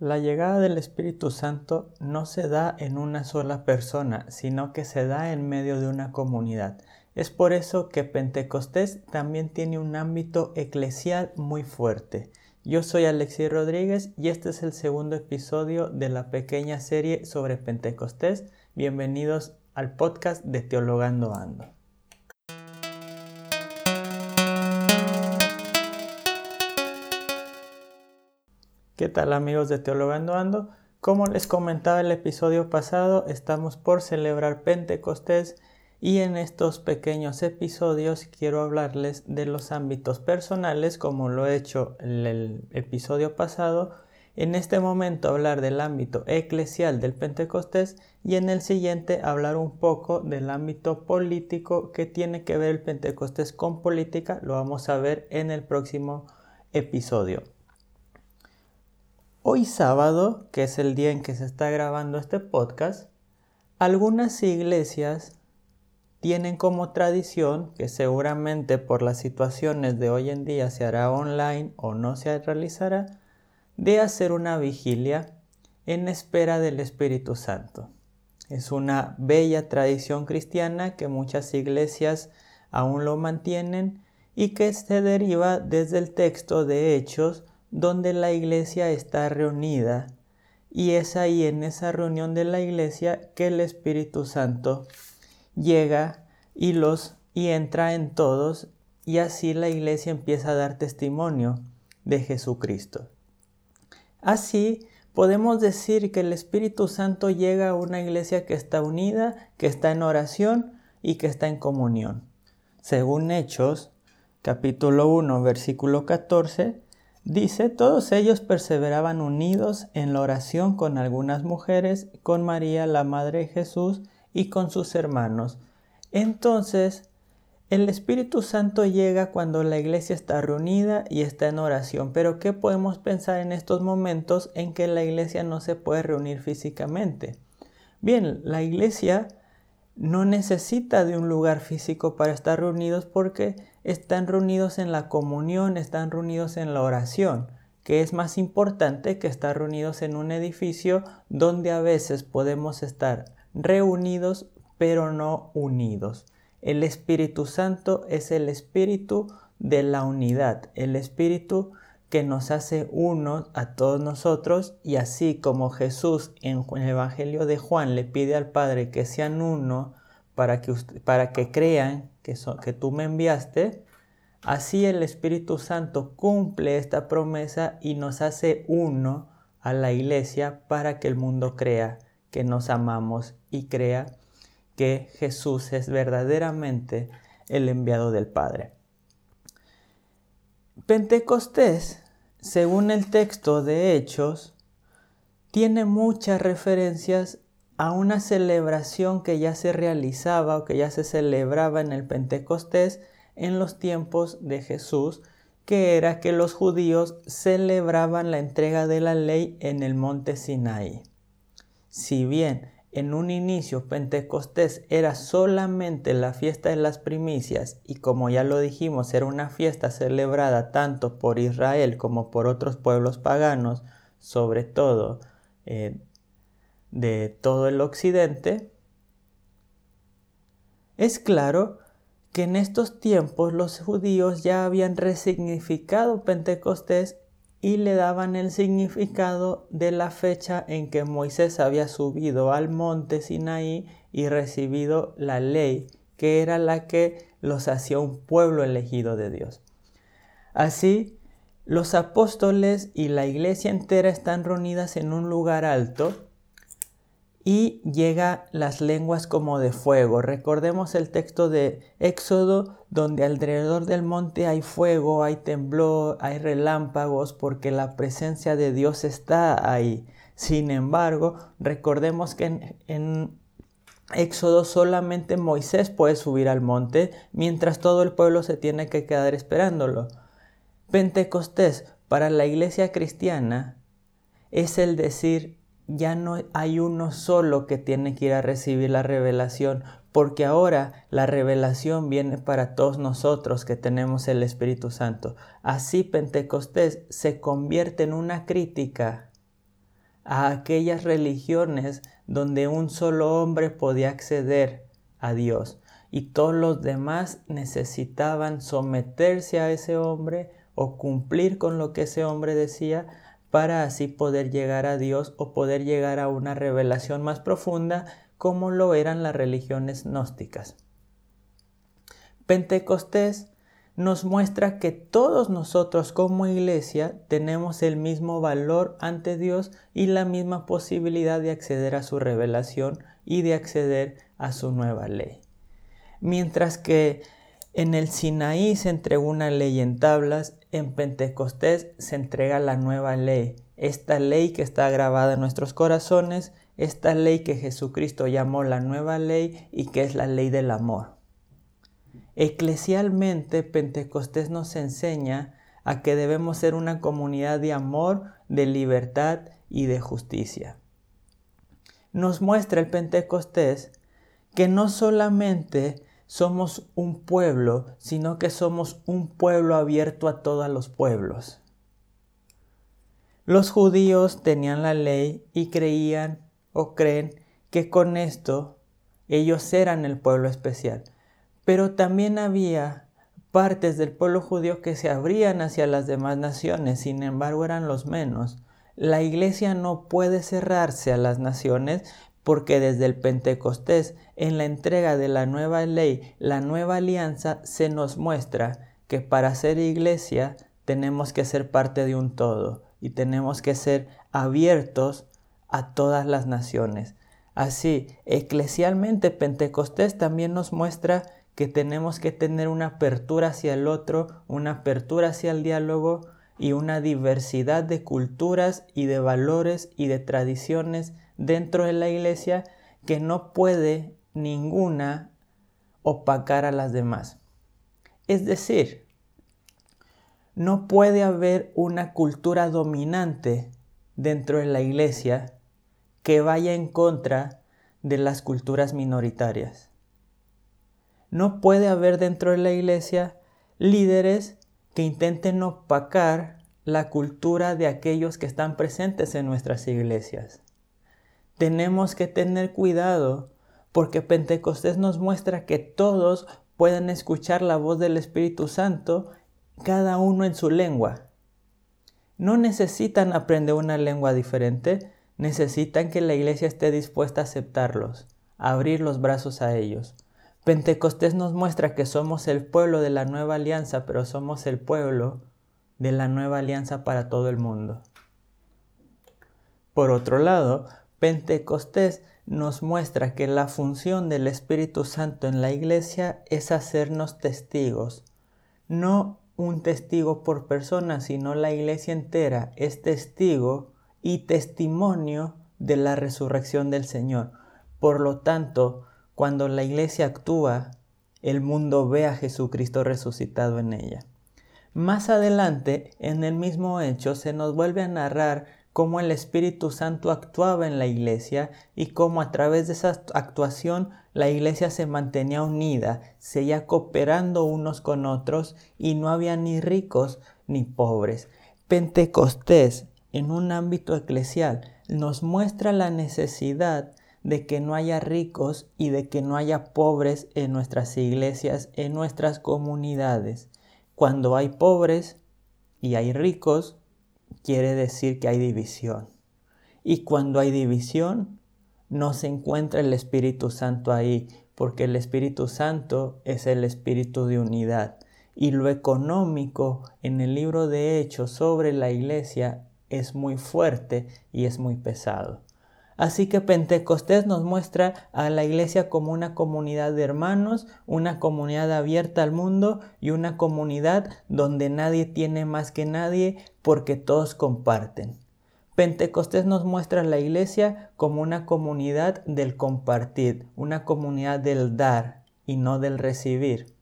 La llegada del Espíritu Santo no se da en una sola persona, sino que se da en medio de una comunidad. Es por eso que Pentecostés también tiene un ámbito eclesial muy fuerte. Yo soy Alexis Rodríguez y este es el segundo episodio de la pequeña serie sobre Pentecostés. Bienvenidos al podcast de Teologando Ando. ¿Qué tal amigos de Teologando Ando? Como les comentaba el episodio pasado, estamos por celebrar Pentecostés y en estos pequeños episodios quiero hablarles de los ámbitos personales como lo he hecho en el episodio pasado. En este momento hablar del ámbito eclesial del Pentecostés y en el siguiente hablar un poco del ámbito político que tiene que ver el Pentecostés con política. Lo vamos a ver en el próximo episodio. Hoy sábado, que es el día en que se está grabando este podcast, algunas iglesias tienen como tradición, que seguramente por las situaciones de hoy en día se hará online o no se realizará, de hacer una vigilia en espera del Espíritu Santo. Es una bella tradición cristiana que muchas iglesias aún lo mantienen y que se deriva desde el texto de Hechos donde la iglesia está reunida y es ahí en esa reunión de la iglesia que el Espíritu Santo llega y los y entra en todos y así la iglesia empieza a dar testimonio de Jesucristo. Así podemos decir que el Espíritu Santo llega a una iglesia que está unida, que está en oración y que está en comunión. Según Hechos, capítulo 1, versículo 14, Dice, todos ellos perseveraban unidos en la oración con algunas mujeres, con María, la Madre de Jesús, y con sus hermanos. Entonces, el Espíritu Santo llega cuando la iglesia está reunida y está en oración. Pero ¿qué podemos pensar en estos momentos en que la iglesia no se puede reunir físicamente? Bien, la iglesia no necesita de un lugar físico para estar reunidos porque están reunidos en la comunión, están reunidos en la oración, que es más importante que estar reunidos en un edificio donde a veces podemos estar reunidos pero no unidos. El Espíritu Santo es el Espíritu de la unidad, el Espíritu que nos hace uno a todos nosotros y así como Jesús en el Evangelio de Juan le pide al Padre que sean uno para que, para que crean que, que tú me enviaste, así el Espíritu Santo cumple esta promesa y nos hace uno a la iglesia para que el mundo crea que nos amamos y crea que Jesús es verdaderamente el enviado del Padre. Pentecostés, según el texto de Hechos, tiene muchas referencias a una celebración que ya se realizaba o que ya se celebraba en el Pentecostés en los tiempos de Jesús, que era que los judíos celebraban la entrega de la ley en el monte Sinaí. Si bien en un inicio Pentecostés era solamente la fiesta de las primicias y como ya lo dijimos era una fiesta celebrada tanto por Israel como por otros pueblos paganos, sobre todo eh, de todo el occidente, es claro que en estos tiempos los judíos ya habían resignificado Pentecostés y le daban el significado de la fecha en que Moisés había subido al monte Sinaí y recibido la ley, que era la que los hacía un pueblo elegido de Dios. Así, los apóstoles y la iglesia entera están reunidas en un lugar alto y llega las lenguas como de fuego. Recordemos el texto de Éxodo donde alrededor del monte hay fuego, hay temblor, hay relámpagos porque la presencia de Dios está ahí. Sin embargo, recordemos que en, en Éxodo solamente Moisés puede subir al monte mientras todo el pueblo se tiene que quedar esperándolo. Pentecostés para la iglesia cristiana es el decir ya no hay uno solo que tiene que ir a recibir la revelación, porque ahora la revelación viene para todos nosotros que tenemos el Espíritu Santo. Así Pentecostés se convierte en una crítica a aquellas religiones donde un solo hombre podía acceder a Dios y todos los demás necesitaban someterse a ese hombre o cumplir con lo que ese hombre decía para así poder llegar a Dios o poder llegar a una revelación más profunda como lo eran las religiones gnósticas. Pentecostés nos muestra que todos nosotros como iglesia tenemos el mismo valor ante Dios y la misma posibilidad de acceder a su revelación y de acceder a su nueva ley. Mientras que en el Sinaí se entregó una ley en tablas, en Pentecostés se entrega la nueva ley, esta ley que está grabada en nuestros corazones, esta ley que Jesucristo llamó la nueva ley y que es la ley del amor. Eclesialmente, Pentecostés nos enseña a que debemos ser una comunidad de amor, de libertad y de justicia. Nos muestra el Pentecostés que no solamente somos un pueblo, sino que somos un pueblo abierto a todos los pueblos. Los judíos tenían la ley y creían o creen que con esto ellos eran el pueblo especial. Pero también había partes del pueblo judío que se abrían hacia las demás naciones, sin embargo eran los menos. La iglesia no puede cerrarse a las naciones porque desde el Pentecostés, en la entrega de la nueva ley, la nueva alianza, se nos muestra que para ser iglesia tenemos que ser parte de un todo y tenemos que ser abiertos a todas las naciones. Así, eclesialmente Pentecostés también nos muestra que tenemos que tener una apertura hacia el otro, una apertura hacia el diálogo y una diversidad de culturas y de valores y de tradiciones dentro de la iglesia que no puede ninguna opacar a las demás. Es decir, no puede haber una cultura dominante dentro de la iglesia que vaya en contra de las culturas minoritarias. No puede haber dentro de la iglesia líderes que intenten opacar la cultura de aquellos que están presentes en nuestras iglesias tenemos que tener cuidado porque Pentecostés nos muestra que todos pueden escuchar la voz del Espíritu Santo, cada uno en su lengua. No necesitan aprender una lengua diferente, necesitan que la iglesia esté dispuesta a aceptarlos, a abrir los brazos a ellos. Pentecostés nos muestra que somos el pueblo de la nueva alianza, pero somos el pueblo de la nueva alianza para todo el mundo. Por otro lado, Pentecostés nos muestra que la función del Espíritu Santo en la iglesia es hacernos testigos. No un testigo por persona, sino la iglesia entera es testigo y testimonio de la resurrección del Señor. Por lo tanto, cuando la iglesia actúa, el mundo ve a Jesucristo resucitado en ella. Más adelante, en el mismo hecho, se nos vuelve a narrar cómo el Espíritu Santo actuaba en la iglesia y cómo a través de esa actuación la iglesia se mantenía unida, seguía cooperando unos con otros y no había ni ricos ni pobres. Pentecostés, en un ámbito eclesial, nos muestra la necesidad de que no haya ricos y de que no haya pobres en nuestras iglesias, en nuestras comunidades. Cuando hay pobres y hay ricos, quiere decir que hay división. Y cuando hay división, no se encuentra el Espíritu Santo ahí, porque el Espíritu Santo es el Espíritu de unidad. Y lo económico en el libro de Hechos sobre la iglesia es muy fuerte y es muy pesado. Así que Pentecostés nos muestra a la iglesia como una comunidad de hermanos, una comunidad abierta al mundo y una comunidad donde nadie tiene más que nadie porque todos comparten. Pentecostés nos muestra a la iglesia como una comunidad del compartir, una comunidad del dar y no del recibir.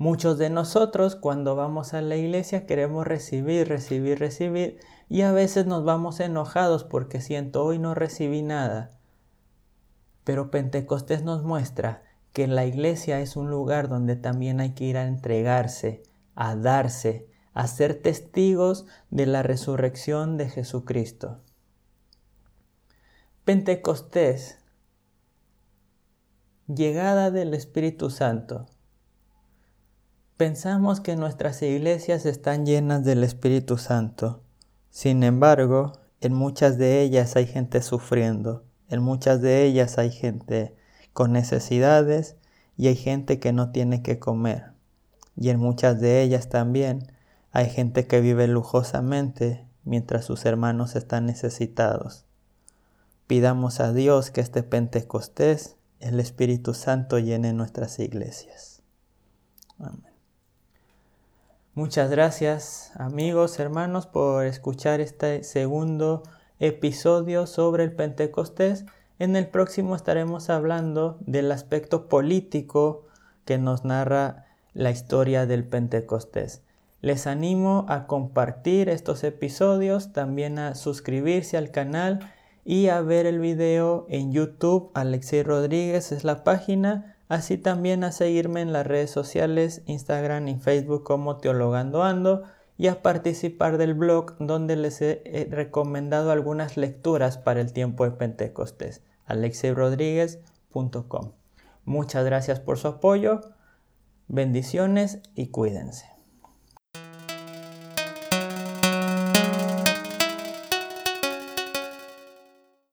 Muchos de nosotros cuando vamos a la iglesia queremos recibir, recibir, recibir y a veces nos vamos enojados porque siento hoy no recibí nada. Pero Pentecostés nos muestra que la iglesia es un lugar donde también hay que ir a entregarse, a darse, a ser testigos de la resurrección de Jesucristo. Pentecostés, llegada del Espíritu Santo. Pensamos que nuestras iglesias están llenas del Espíritu Santo. Sin embargo, en muchas de ellas hay gente sufriendo, en muchas de ellas hay gente con necesidades y hay gente que no tiene que comer. Y en muchas de ellas también hay gente que vive lujosamente mientras sus hermanos están necesitados. Pidamos a Dios que este Pentecostés, el Espíritu Santo llene nuestras iglesias. Amén. Muchas gracias amigos, hermanos, por escuchar este segundo episodio sobre el Pentecostés. En el próximo estaremos hablando del aspecto político que nos narra la historia del Pentecostés. Les animo a compartir estos episodios, también a suscribirse al canal y a ver el video en YouTube. Alexei Rodríguez es la página así también a seguirme en las redes sociales, Instagram y Facebook como Teologando Ando y a participar del blog donde les he recomendado algunas lecturas para el tiempo de Pentecostés, alexeirodríguez.com. Muchas gracias por su apoyo, bendiciones y cuídense.